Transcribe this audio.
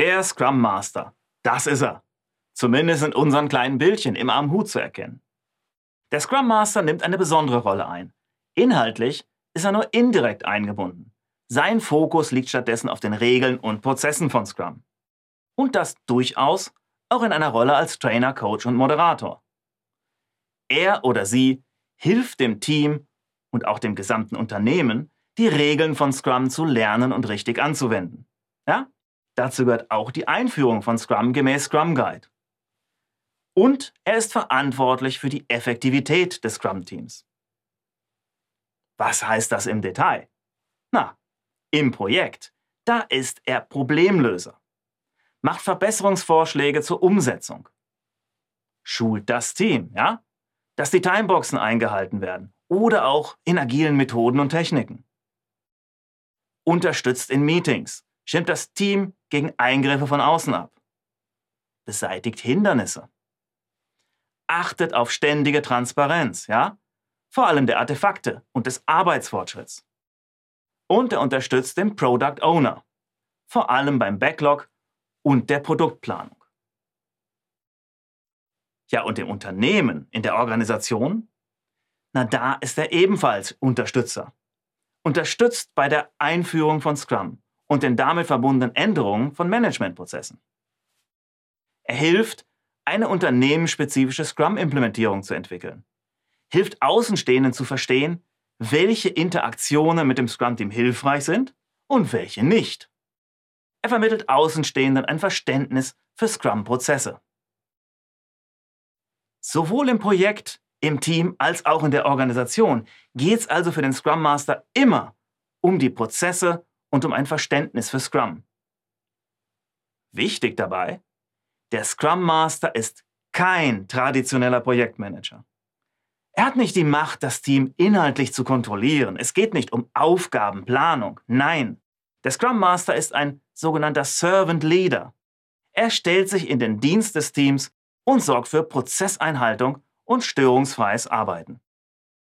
Der Scrum Master. Das ist er. Zumindest in unseren kleinen Bildchen immer am Hut zu erkennen. Der Scrum Master nimmt eine besondere Rolle ein. Inhaltlich ist er nur indirekt eingebunden. Sein Fokus liegt stattdessen auf den Regeln und Prozessen von Scrum. Und das durchaus auch in einer Rolle als Trainer, Coach und Moderator. Er oder sie hilft dem Team und auch dem gesamten Unternehmen, die Regeln von Scrum zu lernen und richtig anzuwenden. Ja? Dazu gehört auch die Einführung von Scrum gemäß Scrum Guide. Und er ist verantwortlich für die Effektivität des Scrum-Teams. Was heißt das im Detail? Na, im Projekt, da ist er Problemlöser, macht Verbesserungsvorschläge zur Umsetzung, schult das Team, ja, dass die Timeboxen eingehalten werden oder auch in agilen Methoden und Techniken. Unterstützt in Meetings, stimmt das Team gegen Eingriffe von außen ab, beseitigt Hindernisse, achtet auf ständige Transparenz, ja, vor allem der Artefakte und des Arbeitsfortschritts. Und er unterstützt den Product Owner, vor allem beim Backlog und der Produktplanung. Ja, und im Unternehmen, in der Organisation? Na, da ist er ebenfalls Unterstützer. Unterstützt bei der Einführung von Scrum und den damit verbundenen Änderungen von Managementprozessen. Er hilft, eine unternehmensspezifische Scrum-Implementierung zu entwickeln. Hilft Außenstehenden zu verstehen, welche Interaktionen mit dem Scrum-Team hilfreich sind und welche nicht. Er vermittelt Außenstehenden ein Verständnis für Scrum-Prozesse. Sowohl im Projekt, im Team als auch in der Organisation geht es also für den Scrum Master immer um die Prozesse und um ein Verständnis für Scrum. Wichtig dabei, der Scrum Master ist kein traditioneller Projektmanager. Er hat nicht die Macht, das Team inhaltlich zu kontrollieren. Es geht nicht um Aufgabenplanung. Nein, der Scrum Master ist ein sogenannter Servant Leader. Er stellt sich in den Dienst des Teams und sorgt für Prozesseinhaltung und störungsfreies Arbeiten.